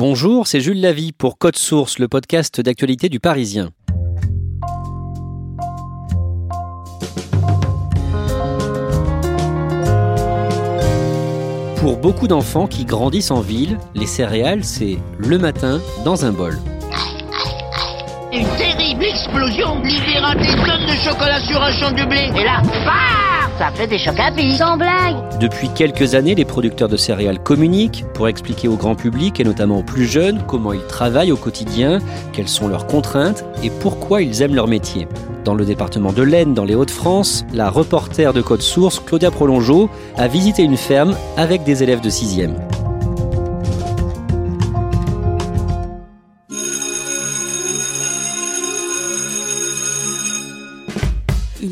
Bonjour, c'est Jules Lavie pour Code Source, le podcast d'actualité du Parisien. Pour beaucoup d'enfants qui grandissent en ville, les céréales, c'est le matin dans un bol. Une terrible explosion libéra des tonnes de chocolat sur un champ de blé. Et là, bam Fait des pic. Sans blague Depuis quelques années, les producteurs de céréales communiquent pour expliquer au grand public et notamment aux plus jeunes comment ils travaillent au quotidien, quelles sont leurs contraintes et pourquoi ils aiment leur métier. Dans le département de l'Aisne, dans les Hauts-de-France, la reporter de Code Source, Claudia Prolongeau, a visité une ferme avec des élèves de 6e.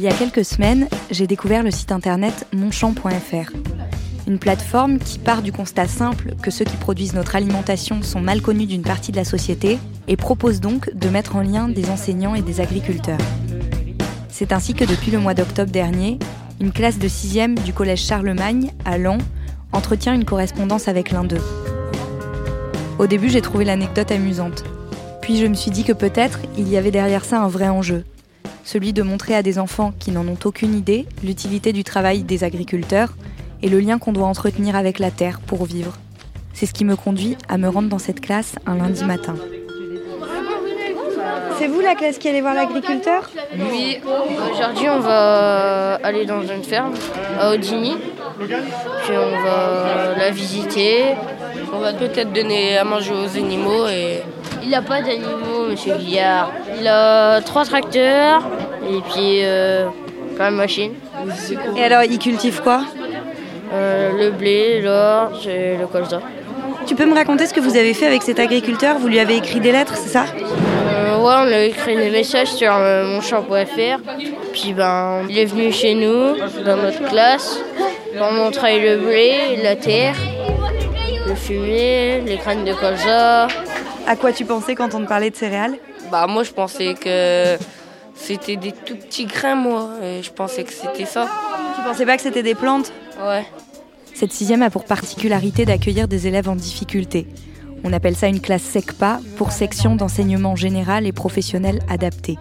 Y a quelques semaines, j'ai découvert le site internet monchamp.fr. Une plateforme qui part du constat simple que ceux qui produisent notre alimentation sont mal connus d'une partie de la société et propose donc de mettre en lien des enseignants et des agriculteurs. C'est ainsi que depuis le mois d'octobre dernier, une classe de 6e du collège Charlemagne à Lens entretient une correspondance avec l'un d'eux. Au début, j'ai trouvé l'anecdote amusante. Puis je me suis dit que peut-être il y avait derrière ça un vrai enjeu celui de montrer à des enfants qui n'en ont aucune idée l'utilité du travail des agriculteurs et le lien qu'on doit entretenir avec la terre pour vivre. C'est ce qui me conduit à me rendre dans cette classe un lundi matin. C'est vous la classe qui allait voir l'agriculteur? Oui, aujourd'hui on va aller dans une ferme à Odigny, puis on va la visiter, on va peut-être donner à manger aux animaux et... Il n'a pas d'animaux, monsieur Guillard. Il a trois tracteurs et puis euh, plein de machines. Et alors, il cultive quoi? Euh, le blé, l'orge et le colza. Tu peux me raconter ce que vous avez fait avec cet agriculteur? Vous lui avez écrit des lettres, c'est ça? Euh, ouais, on a écrit des messages sur euh, monchamp.fr. Puis ben, il est venu chez nous, dans notre classe, pour montrer le blé, la terre, le fumier, les graines de colza. À quoi tu pensais quand on te parlait de céréales Bah moi je pensais que c'était des tout petits grains moi, et je pensais que c'était ça. Tu pensais pas que c'était des plantes Ouais. Cette sixième a pour particularité d'accueillir des élèves en difficulté. On appelle ça une classe SECPA pour section d'enseignement général et professionnel adapté.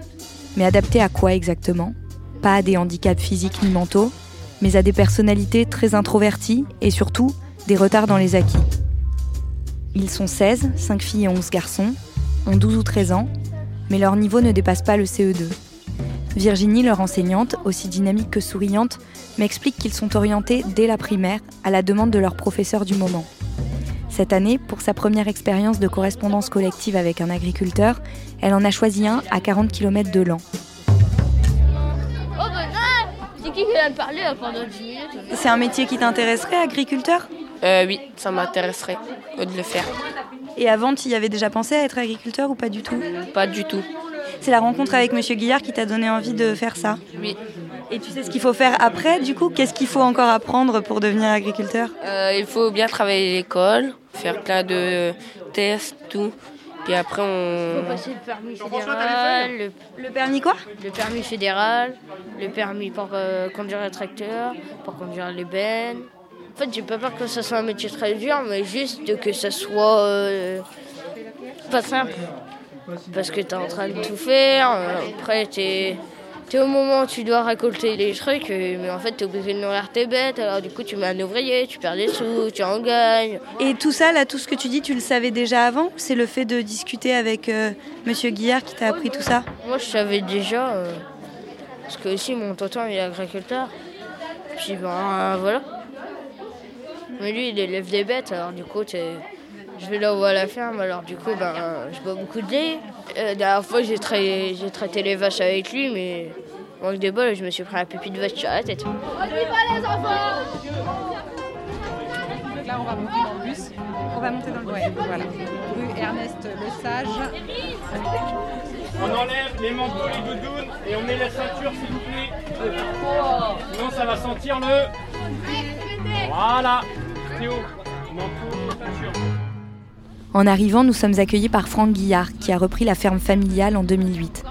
Mais adapté à quoi exactement? Pas à des handicaps physiques ni mentaux, mais à des personnalités très introverties et surtout des retards dans les acquis. Ils sont 16, 5 filles et 11 garçons, ont 12 ou 13 ans, mais leur niveau ne dépasse pas le CE2. Virginie, leur enseignante, aussi dynamique que souriante, m'explique qu'ils sont orientés dès la primaire à la demande de leur professeur du moment. Cette année, pour sa première expérience de correspondance collective avec un agriculteur, elle en a choisi un à 40 km de Lens. C'est qui qui vient de parler pendant 10 minutes C'est un métier qui t'intéresserait, agriculteur? Euh, Oui, ça m'intéresserait de le faire. Et avant, tu y avais déjà pensé à être agriculteur ou pas du tout? Pas du tout. C'est la rencontre avec Monsieur Guillard qui t'a donné envie de faire ça? Oui. Et tu sais ce qu'il faut faire après, du coup? Qu'est-ce qu'il faut encore apprendre pour devenir agriculteur? Euh, il faut bien travailler à l'école, faire plein de tests, tout. Puis après, on. faut passer le permis fédéral, le, Le permis quoi? Le permis fédéral, le permis pour euh, conduire un tracteur, pour conduire les bennes. En fait, j'ai pas peur que ce soit un métier très dur, mais juste que ce soit euh, pas simple. Parce que t'es en train de tout faire, euh, après t'es Tu au moment où tu dois récolter les trucs, euh, mais en fait, tu es obligé de nourrir tes bêtes. Alors, du coup, tu mets un ouvrier, tu perds des sous, tu en gagnes. Et tout ça, là, tout ce que tu dis, tu le savais déjà avant C'est le fait de discuter avec euh, Monsieur Guillard qui t'a appris tout ça? Moi, je savais déjà. euh, parce que aussi, mon tonton, il est agriculteur. Puis, ben, voilà. Mais lui, il élève des bêtes. Alors, du coup, je vais là où à la ferme. Alors, du coup, ben, je bois beaucoup de lait. Euh, la dernière fois, j'ai trai- j'ai traité les vaches avec lui, mais manque de bol, je me suis pris un pipi de vache sur la tête. Donc là, on va monter dans le bus. On va monter dans le voilà. Rue Ernest Le Sage. On enlève les manteaux, les doudounes et on met la ceinture s'il vous plaît. Sinon ça va sentir le... Voilà. En arrivant, nous sommes accueillis par Franck Guillard, qui a repris la ferme familiale en 2008.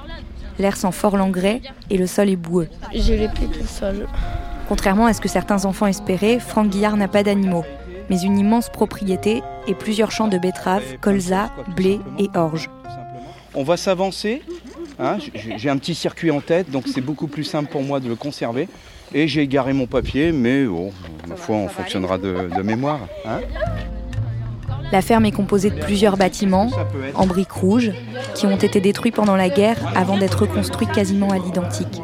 L'air sent fort l'engrais et le sol est boueux. J'ai les pieds tout seul. Contrairement à ce que certains enfants espéraient, Franck Guillard n'a pas d'animaux, mais une immense propriété et plusieurs champs de betteraves, colza, blé et orge. On va s'avancer. Hein, j'ai un petit circuit en tête, donc c'est beaucoup plus simple pour moi de le conserver. Et j'ai égaré mon papier, mais bon, ma foi, on fonctionnera de, de mémoire. hein. La ferme est composée de plusieurs bâtiments, en briques rouges, qui ont été détruits pendant la guerre avant d'être reconstruits quasiment à l'identique.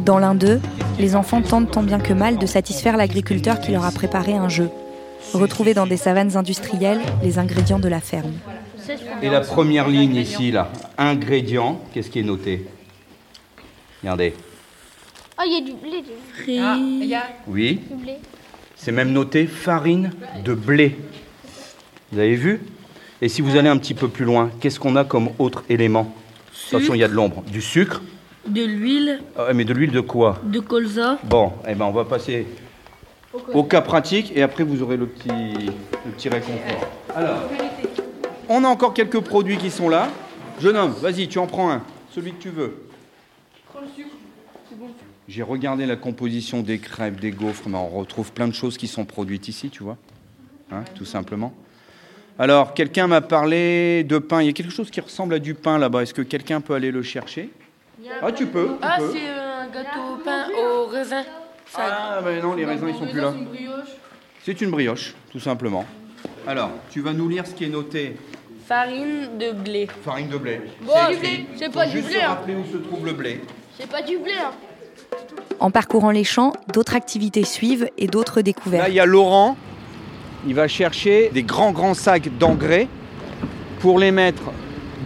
Dans l'un d'eux, les enfants tentent tant bien que mal de satisfaire l'agriculteur qui leur a préparé un jeu. Retrouver dans des savanes industrielles les ingrédients de la ferme. Et la première ligne ici, là, ingrédients, qu'est-ce qui est noté? Regardez. Oh, il y a du blé. du- Ah, il y a Oui, Du blé. c'est même noté farine de blé. Vous avez vu? Et si vous allez un petit peu plus loin, qu'est-ce qu'on a comme autre élément? Attention, il y a de l'ombre. Du sucre? De l'huile, Ah, Mais de l'huile de quoi? De colza. Bon, eh ben on va passer au cas pratique et après vous aurez le petit, le petit réconfort. Alors, on a encore quelques produits qui sont là. Jeune homme, vas-y, tu en prends un, celui que tu veux. J'ai regardé la composition des crêpes, des gaufres, mais on retrouve plein de choses qui sont produites ici, tu vois, Hein, tout simplement. Alors, quelqu'un m'a parlé de pain. Il y a quelque chose qui ressemble à du pain là-bas. Est-ce que quelqu'un peut aller le chercher? Ah, tu peux. tu Ah, c'est un gâteau au pain au raisin. Ah, ben non, les raisins, ils sont plus là. C'est une brioche, tout simplement. Alors, tu vas nous lire ce qui est noté. Farine de blé. Farine de blé. Bon, C'est du blé, écrit. c'est Faut pas du juste blé, se hein. rappeler où se trouve le blé. C'est pas du blé, hein. En parcourant les champs, d'autres activités suivent et d'autres Là, découvertes. il y a Laurent. Il va chercher des grands, grands sacs d'engrais pour les mettre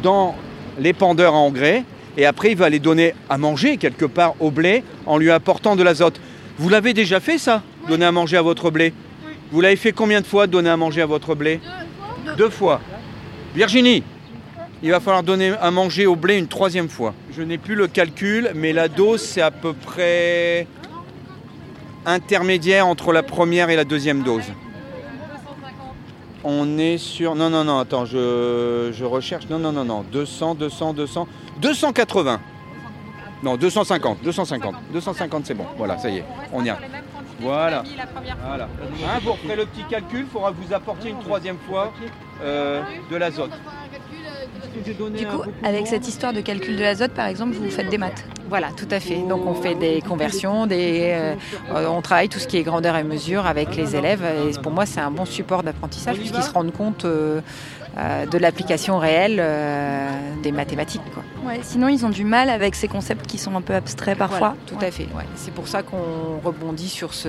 dans l'épandeur à engrais. Et après, il va les donner à manger quelque part au blé en lui apportant de l'azote. Vous l'avez déjà fait, ça? Donner à manger à votre blé? Vous l'avez fait combien de fois, donner à manger à votre blé? Deux fois. Virginie, il va falloir donner à manger au blé une troisième fois. Je n'ai plus le calcul, mais la dose, c'est à peu près intermédiaire entre la première et la deuxième dose. On est sur... Non, non, non, attends, je, je recherche. Non, non, non, non. 200, 200, 200... 280 Non, 250, 250. 250, c'est bon. Voilà, ça y est, on y est. Voilà. la première fois. Voilà. Hein, vous referez le petit calcul, il faudra vous apportiez une troisième fois euh, de l'azote. Du coup, avec cette histoire de calcul de l'azote, par exemple, vous faites des maths. Voilà, tout à fait. Donc on fait des conversions, des, euh, euh, on travaille tout ce qui est grandeur et mesure avec les élèves. Et pour moi, c'est un bon support d'apprentissage puisqu'ils se rendent compte euh, euh, de l'application réelle euh, des mathématiques. Quoi. Ouais, sinon, ils ont du mal avec ces concepts qui sont un peu abstraits parfois. Voilà, tout à fait. ouais. C'est pour ça qu'on rebondit sur, ce,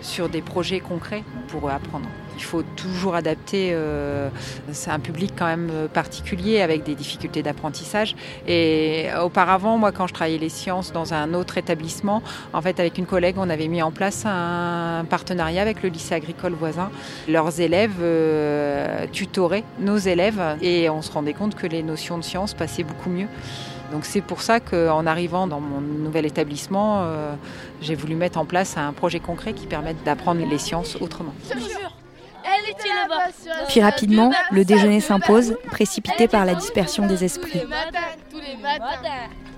sur des projets concrets pour apprendre. Il faut toujours adapter. euh, c'est un public quand même euh, particulier avec des difficultés d'apprentissage. Et auparavant, moi, quand je travaillais les sciences dans un autre établissement, en fait, avec une collègue, on avait mis en place un partenariat avec le lycée agricole voisin. Leurs élèves euh, tutoraient nos élèves et on se rendait compte que les notions de sciences passaient beaucoup mieux. Donc c'est pour ça qu'en arrivant dans mon nouvel établissement, j'ai voulu mettre en place un projet concret qui permette d'apprendre les sciences autrement. Puis rapidement, le déjeuner s'impose, précipité par la dispersion des esprits.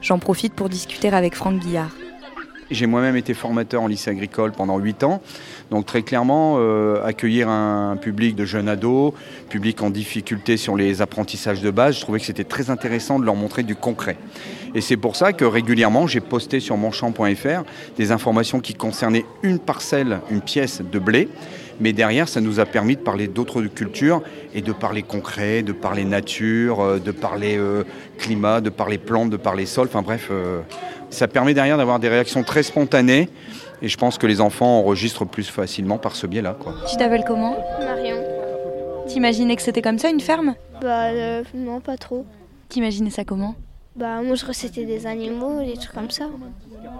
J'en profite pour discuter avec Franck Guillard. J'ai moi-même été formateur en lycée agricole pendant 8 ans. Donc très clairement, euh, accueillir un public de jeunes ados, public en difficulté sur les apprentissages de base, je trouvais que c'était très intéressant de leur montrer du concret. Et c'est pour ça que régulièrement, j'ai posté sur monchamp.fr des informations qui concernaient une parcelle, une pièce de blé. Mais derrière, ça nous a permis de parler d'autres cultures et de parler concret, de parler nature, euh, de parler euh, climat, de parler plantes, de parler sol. Enfin bref, ça permet derrière d'avoir des réactions très spontanées. Et je pense que les enfants enregistrent plus facilement par ce biais-là. Tu t'appelles comment Marion. T'imaginais que c'était comme ça, une ferme? Bah euh, non, pas trop. T'imaginais ça comment? Bah moi je recettais des animaux, des trucs comme ça.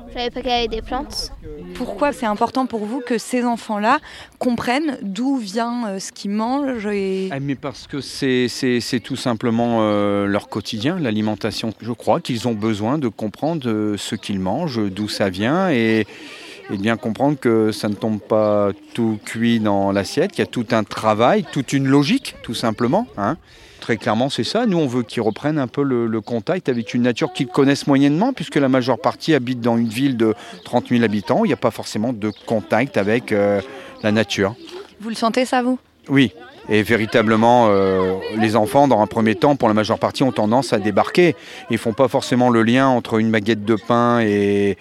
Je savais pas qu'il y avait des plantes. Pourquoi c'est important pour vous que ces enfants-là comprennent d'où vient euh, ce qu'ils mangent et... Ah, mais parce que c'est, c'est, c'est tout simplement euh, leur quotidien, l'alimentation. Je crois qu'ils ont besoin de comprendre euh, ce qu'ils mangent, d'où ça vient et, et de bien comprendre que ça ne tombe pas tout cuit dans l'assiette, qu'il y a tout un travail, toute une logique, tout simplement. hein. Très clairement, c'est ça. Nous, on veut qu'ils reprennent un peu le, le contact avec une nature qu'ils connaissent moyennement, puisque la majeure partie habite dans une ville de 30 000 habitants. où Il n'y a pas forcément de contact avec euh, la nature. Vous le sentez ça, vous? Oui, et véritablement, euh, les enfants, dans un premier temps, pour la majeure partie, ont tendance à débarquer. Ils font pas forcément le lien entre une baguette de pain et,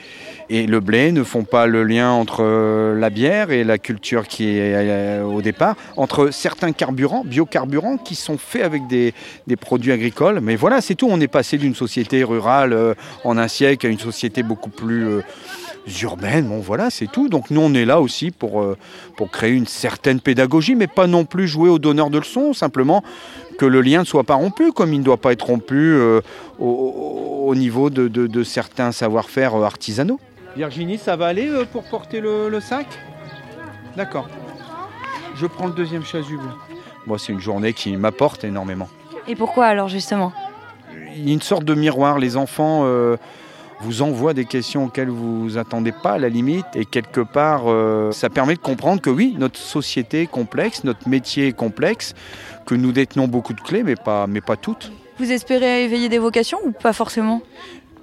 et le blé, ne font pas le lien entre euh, la bière et la culture qui est euh, au départ, entre certains carburants, biocarburants, qui sont faits avec des, des produits agricoles. Mais voilà, c'est tout. On est passé d'une société rurale en un siècle à une société beaucoup plus euh, urbaine. Bon, voilà, c'est tout. Donc nous, on est là aussi pour, euh, pour créer une certaine pédagogie, mais pas non plus jouer au donneur de leçons, simplement que le lien ne soit pas rompu, comme il ne doit pas être rompu euh, au, au- au niveau de, de- de certains savoir-faire euh, artisanaux. Virginie, ça va aller euh, pour porter le, le sac? D'accord. Je prends le deuxième chasuble. Moi, c'est une journée qui m'apporte énormément. Et pourquoi alors, justement? Il y a une sorte de miroir. Les enfants euh, vous envoient des questions auxquelles vous vous attendez pas à la limite. Et quelque part, euh, ça permet de comprendre que oui, notre société est complexe, notre métier est complexe, que nous détenons beaucoup de clés, mais pas, mais pas toutes. Vous espérez éveiller des vocations ou pas forcément?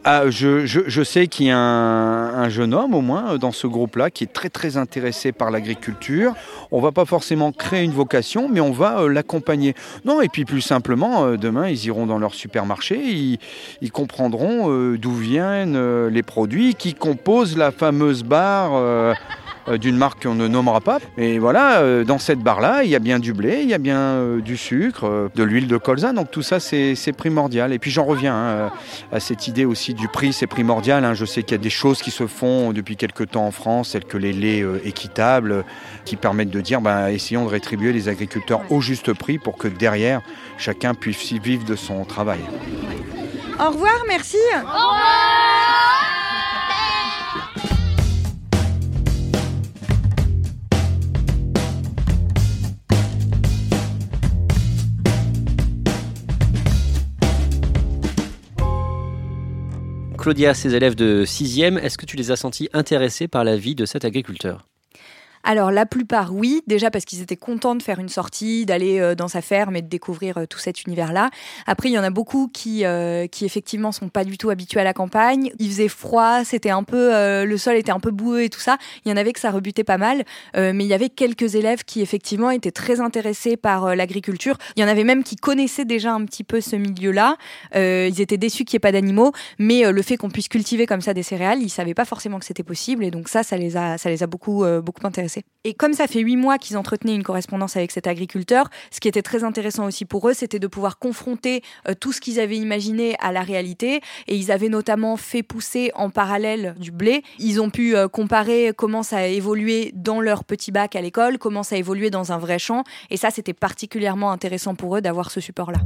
Ah, je, je- je sais qu'il y a un, un jeune homme au moins dans ce groupe-là qui est très très intéressé par l'agriculture. On va pas forcément créer une vocation, mais on va euh, l'accompagner. Non, et puis plus simplement, euh, demain ils iront dans leur supermarché, ils, ils comprendront euh, d'où viennent euh, les produits qui composent la fameuse barre. Euh, d'une marque qu'on ne nommera pas. Et voilà, euh, dans cette barre-là, il y a bien du blé, il y a bien euh, du sucre, euh, de l'huile de colza. Donc tout ça, c'est c'est primordial. Et puis j'en reviens hein, à cette idée aussi du prix, c'est primordial. hein. Je sais qu'il y a des choses qui se font depuis quelques temps en France, telles que les laits euh, équitables, qui permettent de dire, ben, essayons de rétribuer les agriculteurs au juste prix pour que derrière, chacun puisse vivre de son travail. Au revoir, merci Claudia, ces élèves de 6e, est-ce que tu les as sentis intéressés par la vie de cet agriculteur? Alors la plupart oui, déjà parce qu'ils étaient contents de faire une sortie, d'aller euh, dans sa ferme et de découvrir euh, tout cet univers-là. Après il y en a beaucoup qui euh, qui effectivement sont pas du tout habitués à la campagne. Il faisait froid, c'était un peu euh, le sol était un peu boueux et tout ça. Il y en avait que ça rebutait pas mal, Euh, mais il y avait quelques élèves qui effectivement étaient très intéressés par euh, l'agriculture. Il y en avait même qui connaissaient déjà un petit peu ce milieu-là. Ils étaient déçus qu'il n'y ait pas d'animaux, mais le fait qu'on puisse cultiver comme ça des céréales, ils savaient pas forcément que c'était possible et donc ça, ça les a, ça les a beaucoup, beaucoup intéressés. Et comme ça fait huit mois qu'ils entretenaient une correspondance avec cet agriculteur, ce qui était très intéressant aussi pour eux, c'était de pouvoir confronter euh, tout ce qu'ils avaient imaginé à la réalité. Et ils avaient notamment fait pousser en parallèle du blé. Ils ont pu euh, comparer comment ça a évolué dans leur petit bac à l'école, comment ça a évolué dans un vrai champ. Et ça, c'était particulièrement intéressant pour eux d'avoir ce support-là.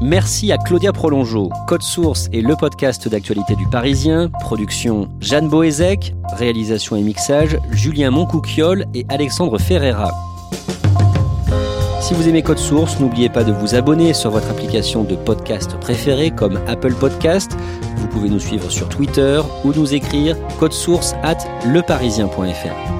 Merci à Claudia Prolongeau. Code Source est le podcast d'actualité du Parisien. Production Jeanne Boézek. Réalisation et mixage Julien Moncouquiole et Alexandre Ferreira. Si vous aimez Code Source, n'oubliez pas de vous abonner sur votre application de podcast préférée comme Apple Podcast. Vous pouvez nous suivre sur Twitter ou nous écrire source at leparisien.fr.